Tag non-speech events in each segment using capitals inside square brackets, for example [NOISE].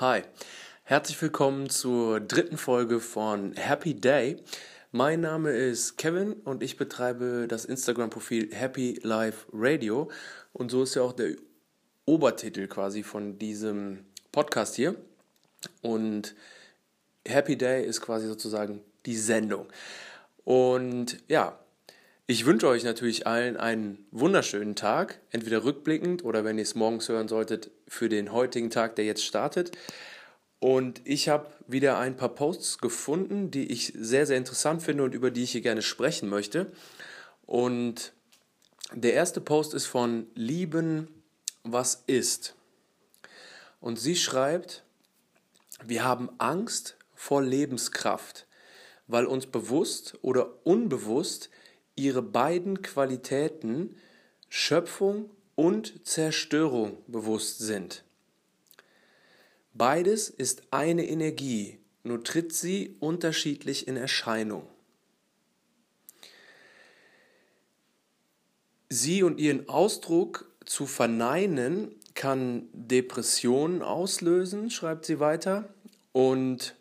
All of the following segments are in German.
Hi, herzlich willkommen zur dritten Folge von Happy Day. Mein Name ist Kevin und ich betreibe das Instagram-Profil Happy Life Radio und so ist ja auch der Obertitel quasi von diesem Podcast hier. Und Happy Day ist quasi sozusagen die Sendung. Und ja, ich wünsche euch natürlich allen einen wunderschönen Tag, entweder rückblickend oder wenn ihr es morgens hören solltet, für den heutigen Tag, der jetzt startet. Und ich habe wieder ein paar Posts gefunden, die ich sehr, sehr interessant finde und über die ich hier gerne sprechen möchte. Und der erste Post ist von Lieben, was ist. Und sie schreibt, wir haben Angst vor Lebenskraft, weil uns bewusst oder unbewusst ihre beiden Qualitäten Schöpfung und Zerstörung bewusst sind. Beides ist eine Energie, nur tritt sie unterschiedlich in Erscheinung. Sie und ihren Ausdruck zu verneinen kann Depressionen auslösen, schreibt sie weiter. Und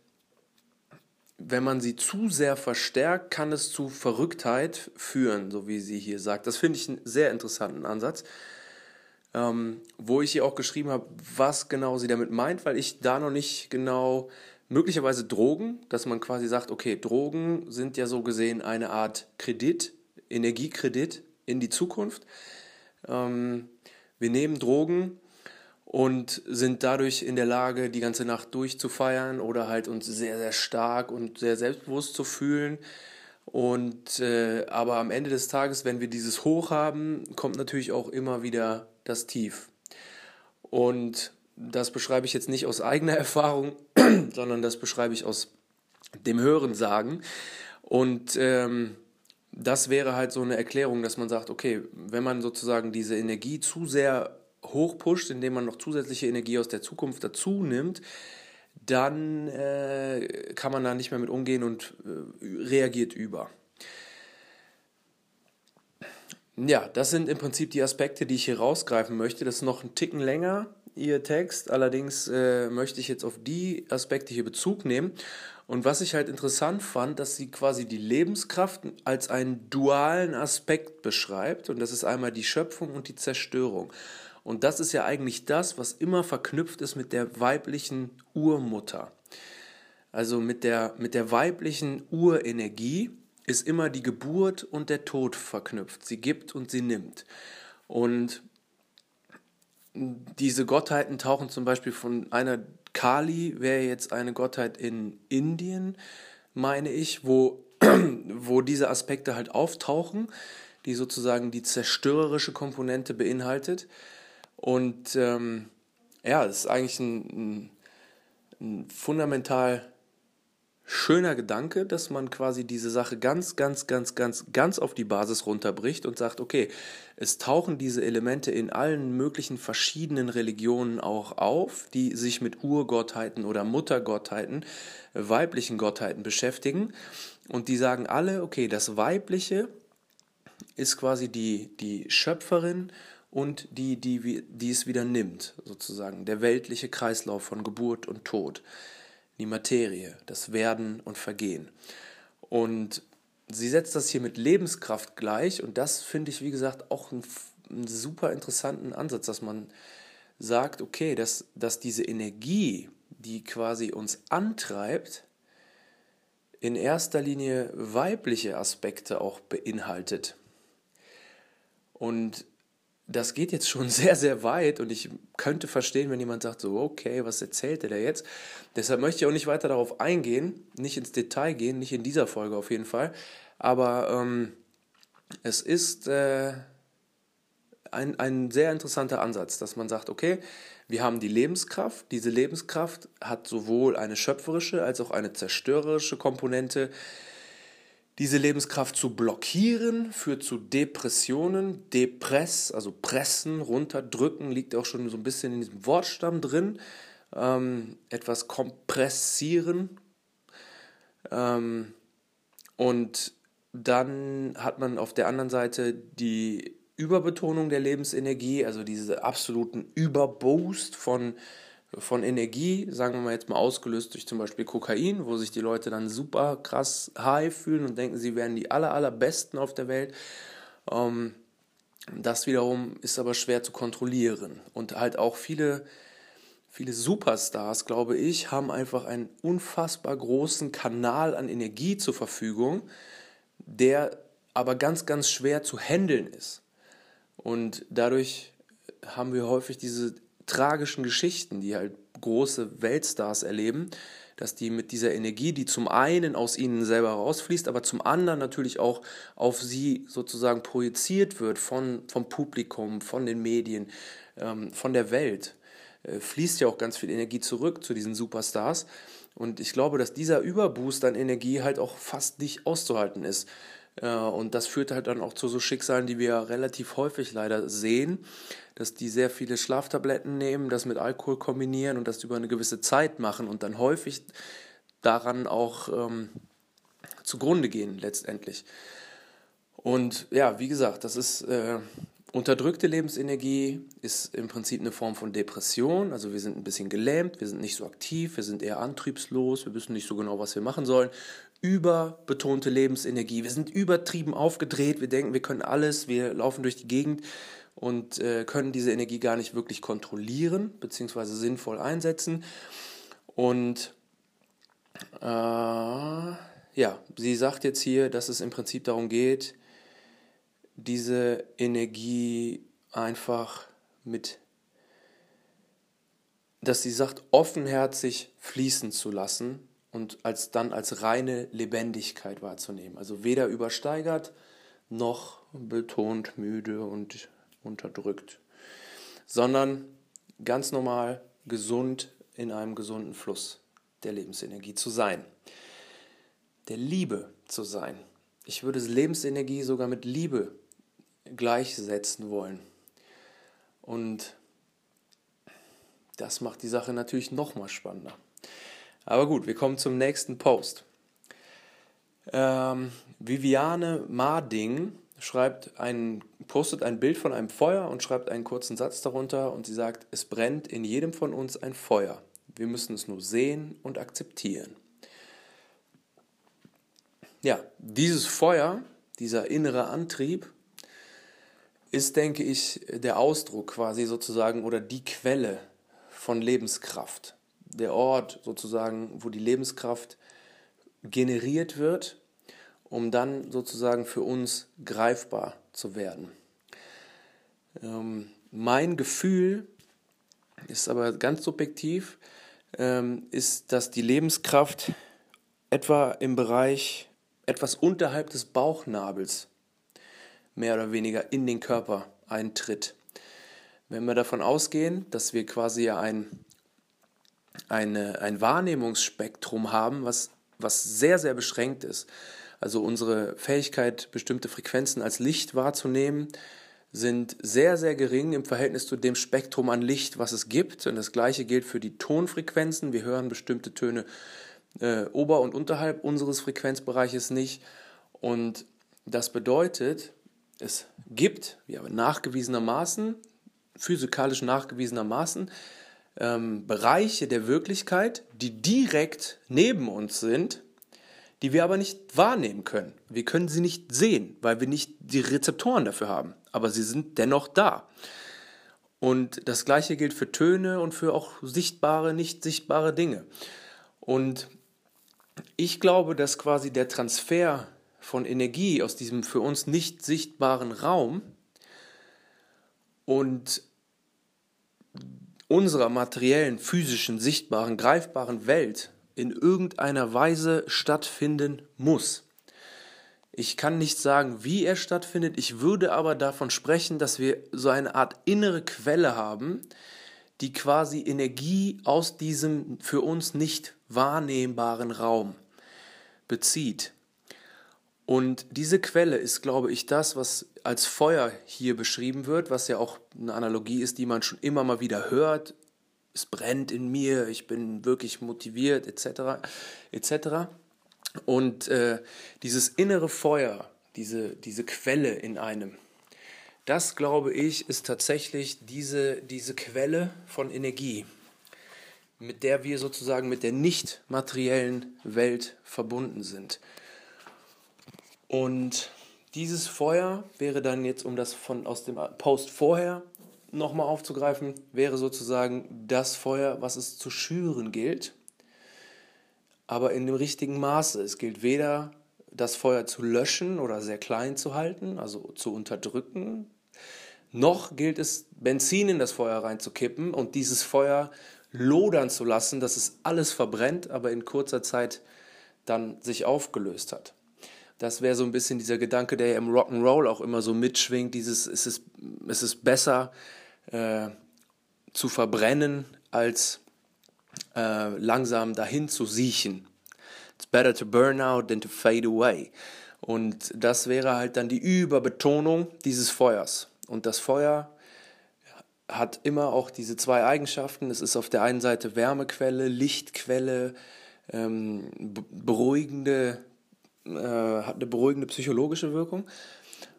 wenn man sie zu sehr verstärkt, kann es zu Verrücktheit führen, so wie sie hier sagt. Das finde ich einen sehr interessanten Ansatz, ähm, wo ich ihr auch geschrieben habe, was genau sie damit meint, weil ich da noch nicht genau, möglicherweise Drogen, dass man quasi sagt, okay, Drogen sind ja so gesehen eine Art Kredit, Energiekredit in die Zukunft. Ähm, wir nehmen Drogen, und sind dadurch in der Lage, die ganze Nacht durchzufeiern oder halt uns sehr, sehr stark und sehr selbstbewusst zu fühlen. Und äh, aber am Ende des Tages, wenn wir dieses Hoch haben, kommt natürlich auch immer wieder das Tief. Und das beschreibe ich jetzt nicht aus eigener [LAUGHS] Erfahrung, sondern das beschreibe ich aus dem Hörensagen. Und ähm, das wäre halt so eine Erklärung, dass man sagt, okay, wenn man sozusagen diese Energie zu sehr hochpusht, indem man noch zusätzliche Energie aus der Zukunft dazu nimmt, dann äh, kann man da nicht mehr mit umgehen und äh, reagiert über. Ja, das sind im Prinzip die Aspekte, die ich hier rausgreifen möchte. Das ist noch ein Ticken länger, Ihr Text. Allerdings äh, möchte ich jetzt auf die Aspekte hier Bezug nehmen. Und was ich halt interessant fand, dass sie quasi die Lebenskraft als einen dualen Aspekt beschreibt. Und das ist einmal die Schöpfung und die Zerstörung. Und das ist ja eigentlich das, was immer verknüpft ist mit der weiblichen Urmutter. Also mit der, mit der weiblichen Urenergie ist immer die Geburt und der Tod verknüpft. Sie gibt und sie nimmt. Und diese Gottheiten tauchen zum Beispiel von einer Kali, wäre jetzt eine Gottheit in Indien, meine ich, wo, [CLEARS THROAT] wo diese Aspekte halt auftauchen, die sozusagen die zerstörerische Komponente beinhaltet. Und ähm, ja, es ist eigentlich ein, ein, ein fundamental schöner Gedanke, dass man quasi diese Sache ganz, ganz, ganz, ganz, ganz auf die Basis runterbricht und sagt, okay, es tauchen diese Elemente in allen möglichen verschiedenen Religionen auch auf, die sich mit Urgottheiten oder Muttergottheiten, weiblichen Gottheiten beschäftigen. Und die sagen alle, okay, das Weibliche ist quasi die, die Schöpferin und die, die, die es wieder nimmt, sozusagen, der weltliche Kreislauf von Geburt und Tod, die Materie, das Werden und Vergehen. Und sie setzt das hier mit Lebenskraft gleich und das finde ich, wie gesagt, auch einen, einen, super interessanten Ansatz, dass man sagt, okay, dass, dass diese Energie, die quasi uns antreibt, in erster Linie weibliche Aspekte auch beinhaltet. Und das geht jetzt schon [LAUGHS] sehr, sehr weit und ich könnte verstehen, wenn jemand sagt, so, okay, was erzählt er da jetzt? Deshalb möchte ich auch nicht weiter darauf eingehen, nicht ins Detail gehen, nicht in dieser Folge auf jeden Fall. Aber ähm, es ist äh, ein, ein sehr interessanter Ansatz, dass man sagt, okay, wir haben die Lebenskraft. Diese Lebenskraft hat sowohl eine schöpferische als auch eine zerstörerische Komponente. Diese Lebenskraft zu blockieren führt zu Depressionen. Depress, also pressen, runterdrücken, liegt auch schon so ein bisschen in diesem Wortstamm drin. Ähm, etwas kompressieren. Ähm, und dann hat man auf der anderen Seite die Überbetonung der Lebensenergie, also diese absoluten Überboost von von Energie, sagen wir mal jetzt mal ausgelöst durch zum Beispiel Kokain, wo sich die Leute dann super krass high fühlen und denken, sie wären die aller, allerbesten auf der Welt. Ähm, das wiederum ist aber schwer zu kontrollieren. Und halt auch viele, viele Superstars, glaube ich, haben einfach einen unfassbar großen Kanal an Energie zur Verfügung, der aber ganz, ganz schwer zu handeln ist. Und dadurch haben wir häufig diese tragischen Geschichten, die halt große Weltstars erleben, dass die mit dieser Energie, die zum einen aus ihnen selber rausfließt, aber zum anderen natürlich auch auf sie sozusagen projiziert wird von, vom Publikum, von den Medien, ähm, von der Welt, äh, fließt ja auch ganz viel Energie zurück zu diesen Superstars. Und ich glaube, dass dieser Überboost an Energie halt auch fast nicht auszuhalten ist. Äh, und das führt halt dann auch zu so Schicksalen, die wir relativ häufig leider sehen, dass die sehr viele Schlaftabletten nehmen, das mit Alkohol kombinieren und das über eine gewisse Zeit machen und dann häufig daran auch ähm, zugrunde gehen letztendlich. Und ja, wie gesagt, das ist äh, unterdrückte Lebensenergie, ist im Prinzip eine Form von Depression. Also wir sind ein bisschen gelähmt, wir sind nicht so aktiv, wir sind eher antriebslos, wir wissen nicht so genau, was wir machen sollen überbetonte Lebensenergie. Wir sind übertrieben aufgedreht, wir denken, wir können alles, wir laufen durch die Gegend und äh, können diese Energie gar nicht wirklich kontrollieren bzw. sinnvoll einsetzen. Und äh, ja, sie sagt jetzt hier, dass es im Prinzip darum geht, diese Energie einfach mit, dass sie sagt, offenherzig fließen zu lassen und als dann als reine Lebendigkeit wahrzunehmen. Also weder übersteigert noch betont müde und unterdrückt, sondern ganz normal gesund in einem gesunden Fluss der Lebensenergie zu sein, der Liebe zu sein. Ich würde Lebensenergie sogar mit Liebe gleichsetzen wollen. Und das macht die Sache natürlich noch mal spannender. Aber gut, wir kommen zum nächsten Post. Ähm, Viviane Marding schreibt ein, postet ein Bild von einem Feuer und schreibt einen kurzen Satz darunter und sie sagt, es brennt in jedem von uns ein Feuer. Wir müssen es nur sehen und akzeptieren. Ja, dieses Feuer, dieser innere Antrieb, ist, denke ich, der Ausdruck quasi sozusagen oder die Quelle von Lebenskraft der Ort sozusagen, wo die Lebenskraft generiert wird, um dann sozusagen für uns greifbar zu werden. Ähm, mein Gefühl ist aber ganz subjektiv, ähm, ist, dass die Lebenskraft etwa im Bereich etwas unterhalb des Bauchnabels mehr oder weniger in den Körper eintritt. Wenn wir davon ausgehen, dass wir quasi ja ein eine, ein Wahrnehmungsspektrum haben, was, was sehr, sehr beschränkt ist. Also unsere Fähigkeit, bestimmte Frequenzen als Licht wahrzunehmen, sind sehr, sehr gering im Verhältnis zu dem Spektrum an Licht, was es gibt. Und das gleiche gilt für die Tonfrequenzen. Wir hören bestimmte Töne äh, ober- und unterhalb unseres Frequenzbereiches nicht. Und das bedeutet, es gibt, ja, nachgewiesenermaßen, physikalisch nachgewiesenermaßen, ähm, Bereiche der Wirklichkeit, die direkt neben uns sind, die wir aber nicht wahrnehmen können. Wir können sie nicht sehen, weil wir nicht die Rezeptoren dafür haben. Aber sie sind dennoch da. Und das gleiche gilt für Töne und für auch sichtbare, nicht sichtbare Dinge. Und ich glaube, dass quasi der Transfer von Energie aus diesem für uns nicht sichtbaren Raum und unserer materiellen, physischen, sichtbaren, greifbaren Welt in irgendeiner Weise stattfinden muss. Ich kann nicht sagen, wie er stattfindet, ich würde aber davon sprechen, dass wir so eine Art innere Quelle haben, die quasi Energie aus diesem für uns nicht wahrnehmbaren Raum bezieht. Und diese Quelle ist, glaube ich, das, was als Feuer hier beschrieben wird, was ja auch eine Analogie ist, die man schon immer mal wieder hört. Es brennt in mir, ich bin wirklich motiviert, etc. etc. Und äh, dieses innere Feuer, diese, diese Quelle in einem, das glaube ich, ist tatsächlich diese, diese Quelle von Energie. mit der wir sozusagen mit der nicht materiellen Welt verbunden sind. Und dieses Feuer wäre dann jetzt, um das von aus dem Post vorher nochmal aufzugreifen, wäre sozusagen das Feuer, was es zu schüren gilt, aber in dem richtigen Maße. Es gilt weder das Feuer zu löschen oder sehr klein zu halten, also zu unterdrücken, noch gilt es, Benzin in das Feuer reinzukippen und dieses Feuer lodern zu lassen, dass es alles verbrennt, aber in kurzer Zeit dann sich aufgelöst hat. Das wäre so ein bisschen dieser Gedanke, der ja im Rock'n'Roll auch immer so mitschwingt, dieses, es ist, es ist besser äh, zu verbrennen, als äh, langsam dahin zu siechen. It's better to burn out than to fade away. Und das wäre halt dann die Überbetonung dieses Feuers. Und das Feuer hat immer auch diese zwei Eigenschaften. Es ist auf der einen Seite Wärmequelle, Lichtquelle, ähm, beruhigende, äh, hat eine beruhigende psychologische Wirkung.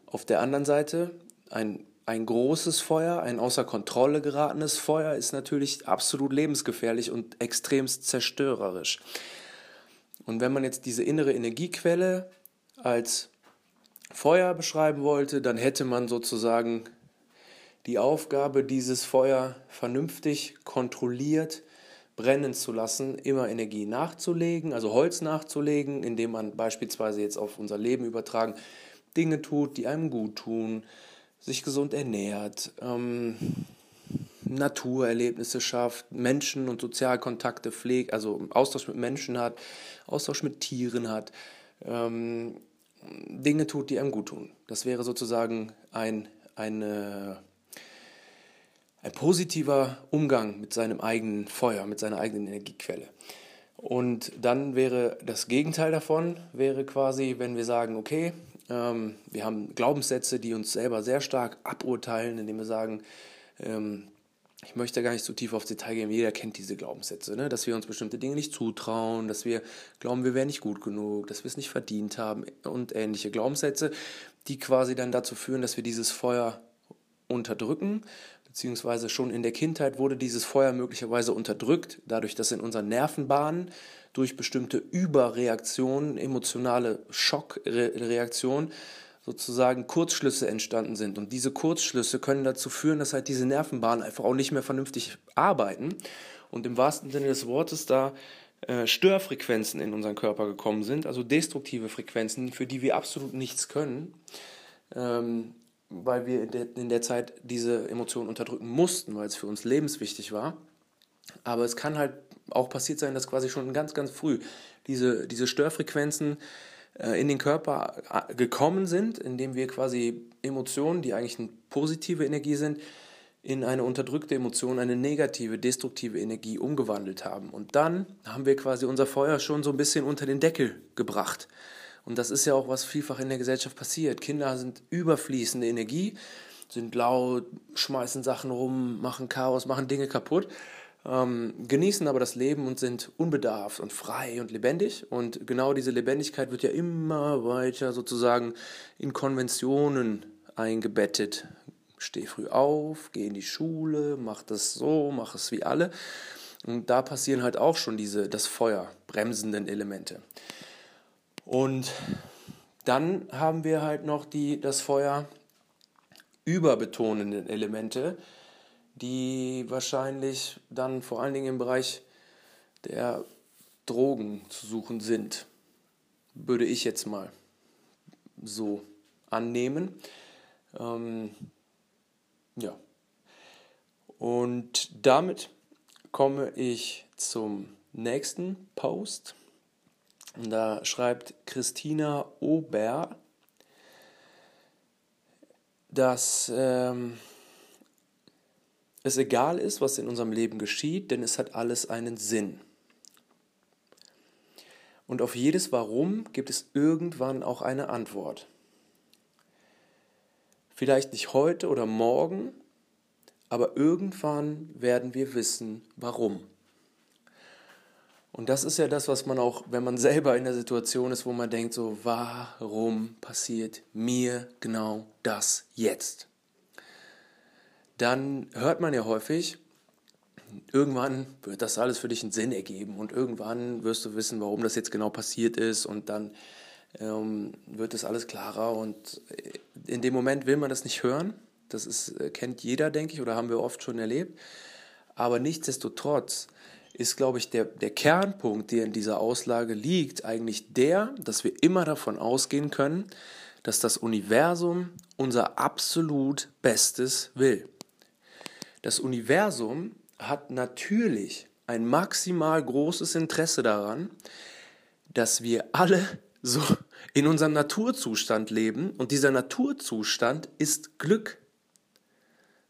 Auf der anderen Seite ein, ein großes Feuer, ein außer Kontrolle geratenes Feuer ist natürlich absolut lebensgefährlich und extremst zerstörerisch. Und wenn man jetzt diese innere Energiequelle als Feuer beschreiben wollte, dann hätte man sozusagen die Aufgabe, dieses Feuer vernünftig kontrolliert brennen zu lassen, immer Energie nachzulegen, also Holz nachzulegen, indem man beispielsweise jetzt auf unser Leben übertragen Dinge tut, die einem gut tun, sich gesund ernährt, ähm, Naturerlebnisse schafft, Menschen und Sozialkontakte pflegt, also Austausch mit Menschen hat, Austausch mit Tieren hat, ähm, Dinge tut, die einem gut tun. Das wäre sozusagen ein, eine, ein positiver Umgang mit seinem eigenen Feuer, mit seiner eigenen Energiequelle. Und dann wäre das Gegenteil davon, wäre quasi, wenn wir sagen, okay, ähm, wir haben Glaubenssätze, die uns selber sehr stark aburteilen, indem wir sagen, ähm, ich möchte gar nicht so tief aufs Detail gehen, jeder kennt diese Glaubenssätze, ne? dass wir uns bestimmte Dinge nicht zutrauen, dass wir glauben, wir wären nicht gut genug, dass wir es nicht verdient haben und ähnliche Glaubenssätze, die quasi dann dazu führen, dass wir dieses Feuer unterdrücken, beziehungsweise schon in der Kindheit wurde dieses Feuer möglicherweise unterdrückt, dadurch, dass in unseren Nervenbahnen durch bestimmte Überreaktionen, emotionale Schockreaktionen, sozusagen Kurzschlüsse entstanden sind. Und diese Kurzschlüsse können dazu führen, dass halt diese Nervenbahnen einfach auch nicht mehr vernünftig arbeiten und im wahrsten Sinne des Wortes da äh, Störfrequenzen in unseren Körper gekommen sind, also destruktive Frequenzen, für die wir absolut nichts können, ähm, weil wir in der, in der Zeit diese Emotionen unterdrücken mussten, weil es für uns lebenswichtig war. Aber es kann halt auch passiert sein, dass quasi schon ganz, ganz früh diese, diese Störfrequenzen äh, in den Körper äh, gekommen sind, indem wir quasi Emotionen, die eigentlich eine positive Energie sind, in eine unterdrückte Emotion, eine negative, destruktive Energie umgewandelt haben. Und dann haben wir quasi unser Feuer schon so ein bisschen unter den Deckel gebracht. Und das ist ja auch, was vielfach in der Gesellschaft passiert. Kinder sind überfließende Energie, sind laut, schmeißen Sachen rum, machen Chaos, machen Dinge kaputt ähm, genießen aber das Leben und sind unbedarft und frei und lebendig. Und genau diese Lebendigkeit wird ja immer weiter sozusagen in Konventionen eingebettet. Steh früh auf, geh in die Schule, mach das so, mach es wie alle. Und da passieren halt auch schon diese, das Feuer, bremsenden Elemente. Und dann haben wir halt noch die, das Feuer überbetonenden Elemente, die wahrscheinlich dann vor allen Dingen im Bereich der Drogen zu suchen sind, würde ich jetzt mal so annehmen. Ähm, ja. Und damit komme ich zum nächsten Post. Und da schreibt Christina Ober, dass ähm, es egal ist, was in unserem Leben geschieht, denn es hat alles einen Sinn. Und auf jedes Warum gibt es irgendwann auch eine Antwort. Vielleicht nicht heute oder morgen, aber irgendwann werden wir wissen, warum. Und das ist ja das, was man auch, wenn man selber in der Situation ist, wo man denkt, so, warum passiert mir genau das jetzt? dann hört man ja häufig, irgendwann wird das alles für dich einen Sinn ergeben und irgendwann wirst du wissen, warum das jetzt genau passiert ist und dann ähm, wird das alles klarer und äh, in dem Moment will man das nicht hören. Das ist, äh, kennt jeder, denke ich, oder haben wir oft schon erlebt. Aber nichtsdestotrotz ist, glaube ich, der, der Kernpunkt, der in dieser Auslage liegt, eigentlich der, dass wir immer davon ausgehen können, dass das Universum unser absolut Bestes will. Das Universum hat natürlich ein maximal großes Interesse daran, dass wir alle so in unserem Naturzustand leben und dieser Naturzustand ist Glück.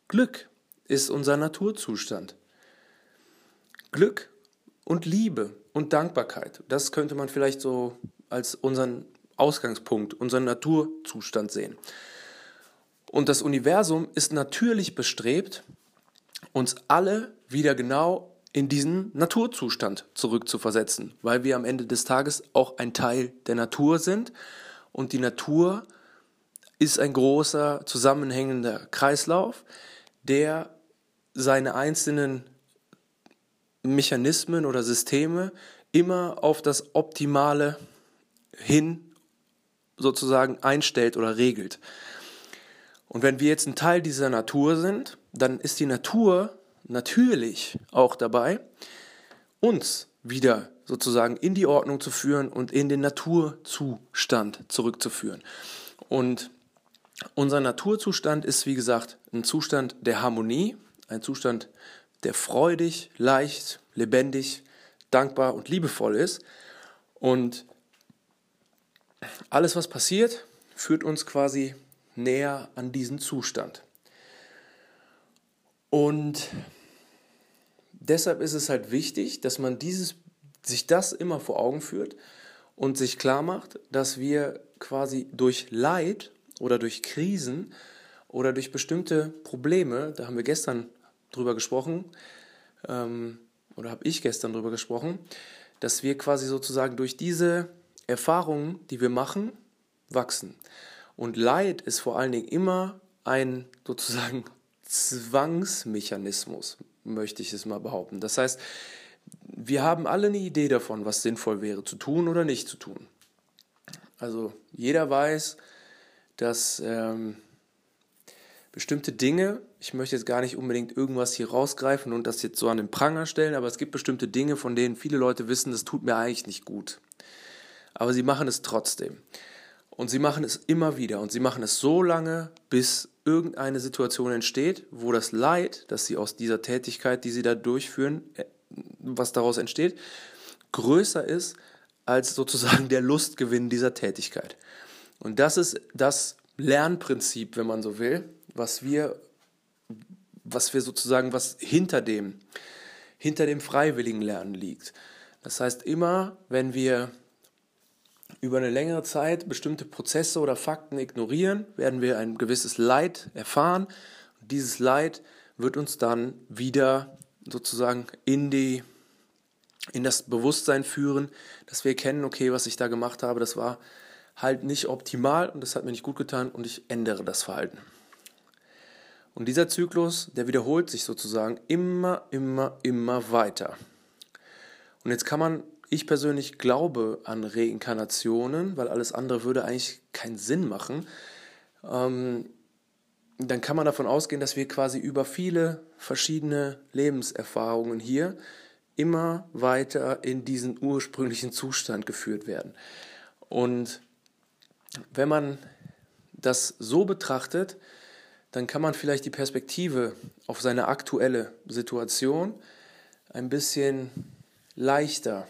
Glück ist unser Naturzustand. Glück und Liebe und Dankbarkeit, das könnte man vielleicht so als unseren Ausgangspunkt, unseren Naturzustand sehen. Und das Universum ist natürlich bestrebt, uns alle wieder genau in diesen Naturzustand zurückzuversetzen, weil wir am Ende des Tages auch ein Teil der Natur sind und die Natur ist ein großer zusammenhängender Kreislauf, der seine einzelnen Mechanismen oder Systeme immer auf das Optimale hin sozusagen einstellt oder regelt. Und wenn wir jetzt ein Teil dieser Natur sind, dann ist die Natur natürlich auch dabei, uns wieder sozusagen in die Ordnung zu führen und in den Naturzustand zurückzuführen. Und unser Naturzustand ist, wie gesagt, ein Zustand der Harmonie, ein Zustand, der freudig, leicht, lebendig, dankbar und liebevoll ist. Und alles, was passiert, führt uns quasi näher an diesen Zustand. Und deshalb ist es halt wichtig, dass man dieses, sich das immer vor Augen führt und sich klar macht, dass wir quasi durch Leid oder durch Krisen oder durch bestimmte Probleme, da haben wir gestern drüber gesprochen, ähm, oder habe ich gestern drüber gesprochen, dass wir quasi sozusagen durch diese Erfahrungen, die wir machen, wachsen. Und Leid ist vor allen Dingen immer ein sozusagen Zwangsmechanismus, möchte ich es mal behaupten. Das heißt, wir haben alle eine Idee davon, was sinnvoll wäre zu tun oder nicht zu tun. Also jeder weiß, dass ähm, bestimmte Dinge, ich möchte jetzt gar nicht unbedingt irgendwas hier rausgreifen und das jetzt so an den Pranger stellen, aber es gibt bestimmte Dinge, von denen viele Leute wissen, das tut mir eigentlich nicht gut. Aber sie machen es trotzdem. Und sie machen es immer wieder und sie machen es so lange, bis irgendeine Situation entsteht, wo das Leid, das sie aus dieser Tätigkeit, die sie da durchführen, äh, was daraus entsteht, größer ist als sozusagen der Lustgewinn dieser Tätigkeit. Und das ist das Lernprinzip, wenn man so will, was wir, was wir sozusagen, was hinter dem, hinter dem freiwilligen Lernen liegt. Das heißt, immer wenn wir über eine längere Zeit bestimmte Prozesse oder Fakten ignorieren, werden wir ein gewisses Leid erfahren. Und dieses Leid wird uns dann wieder sozusagen in die in das Bewusstsein führen, dass wir erkennen, okay, was ich da gemacht habe, das war halt nicht optimal und das hat mir nicht gut getan und ich ändere das Verhalten. Und dieser Zyklus, der wiederholt sich sozusagen immer, immer, immer weiter. Und jetzt kann man ich persönlich glaube an Reinkarnationen, weil alles andere würde eigentlich keinen Sinn machen. Ähm, dann kann man davon ausgehen, dass wir quasi über viele verschiedene Lebenserfahrungen hier immer weiter in diesen ursprünglichen Zustand geführt werden. Und wenn man das so betrachtet, dann kann man vielleicht die Perspektive auf seine aktuelle Situation ein bisschen leichter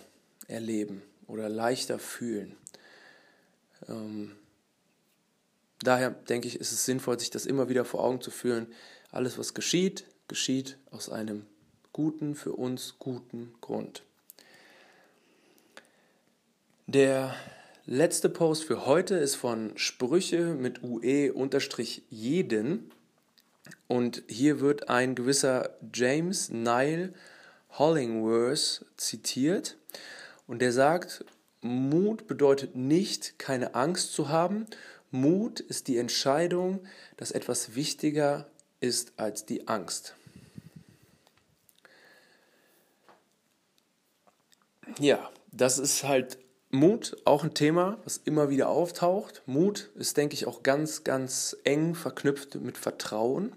erleben oder leichter fühlen. Ähm, daher denke ich, ist es sinnvoll, sich das immer wieder vor Augen zu führen. Alles, was geschieht, geschieht aus einem guten, für uns guten Grund. Der letzte Post für heute ist von Sprüche mit UE-jeden. Und hier wird ein gewisser James Nile Hollingworth zitiert. Und der sagt, Mut bedeutet nicht, keine Angst zu haben. Mut ist die Entscheidung, dass etwas wichtiger ist als die Angst. Ja, das ist halt Mut, auch ein Thema, was immer wieder auftaucht. Mut ist, denke ich, auch ganz, ganz eng verknüpft mit Vertrauen.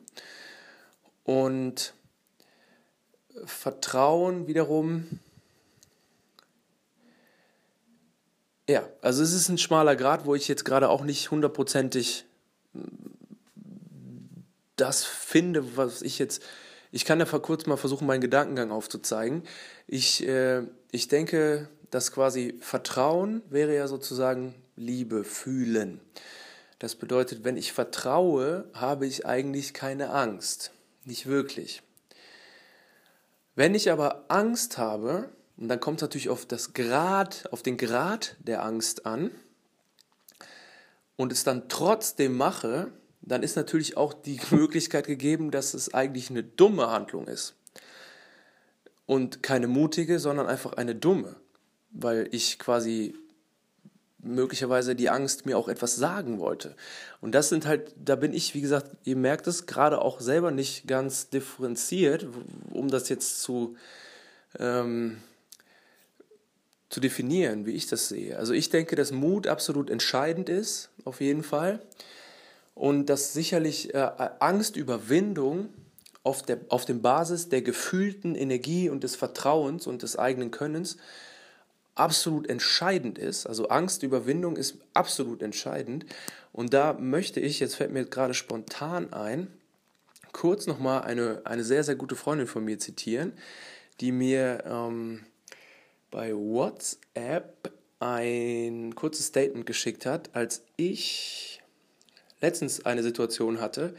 Und Vertrauen wiederum, ja, also es ist ein schmaler Grad, wo ich jetzt gerade auch nicht hundertprozentig das finde, was ich jetzt ich kann da kurz mal versuchen, meinen Gedankengang aufzuzeigen. Ich, äh, ich denke, dass quasi Vertrauen wäre ja sozusagen Liebe, fühlen. Das bedeutet, wenn ich vertraue, habe ich eigentlich keine Angst. Nicht wirklich. Wenn ich aber Angst habe, und dann kommt es natürlich auf das Grad, auf den Grad der Angst an, und es dann trotzdem mache, dann ist natürlich auch die [LAUGHS] Möglichkeit gegeben, dass es eigentlich eine dumme Handlung ist. Und keine mutige, sondern einfach eine dumme, weil ich quasi möglicherweise die Angst mir auch etwas sagen wollte. Und das sind halt, da bin ich, wie gesagt, ihr merkt es gerade auch selber nicht ganz differenziert, um das jetzt zu, ähm, zu definieren, wie ich das sehe. Also ich denke, dass Mut absolut entscheidend ist, auf jeden Fall und dass sicherlich äh, Angstüberwindung auf der auf dem Basis der gefühlten Energie und des Vertrauens und des eigenen Könnens absolut entscheidend ist. Also Angstüberwindung ist absolut entscheidend. Und da möchte ich, jetzt fällt mir gerade spontan ein, kurz nochmal eine, eine sehr, sehr gute Freundin von mir zitieren, die mir ähm, bei WhatsApp ein kurzes Statement geschickt hat, als ich letztens eine Situation hatte,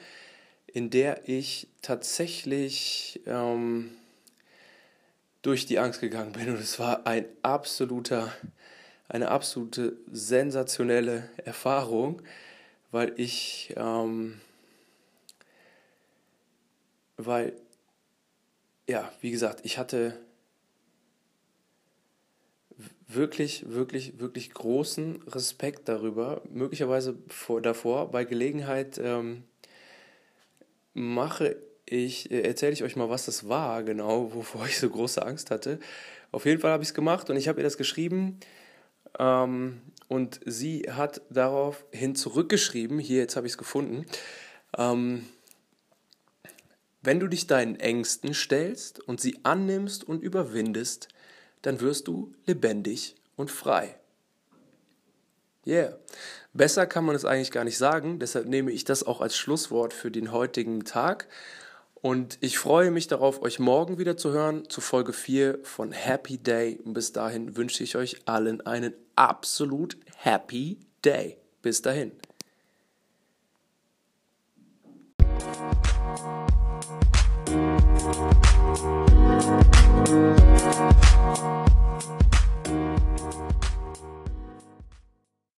in der ich tatsächlich ähm, durch die Angst gegangen bin und es war ein absoluter, eine absolute sensationelle Erfahrung, weil ich, ähm, weil, ja, wie gesagt, ich hatte wirklich, wirklich, wirklich großen Respekt darüber. Möglicherweise vor, davor, bei Gelegenheit ähm, mache ich, äh, erzähle ich euch mal, was das war, genau, [LAUGHS] wovor ich so große Angst hatte. Auf jeden Fall habe ich es gemacht und ich habe ihr das geschrieben. Ähm, und sie hat daraufhin zurückgeschrieben, hier, jetzt habe ich es gefunden, ähm, wenn du dich deinen Ängsten stellst und sie annimmst und überwindest, dann wirst du lebendig und frei. Yeah. Besser kann man es eigentlich gar nicht sagen, deshalb nehme ich das auch als Schlusswort für den heutigen Tag. Und ich freue mich darauf, euch morgen wieder zu hören zu Folge 4 von Happy Day. Und bis dahin wünsche ich euch allen einen absolut happy Day. Bis dahin.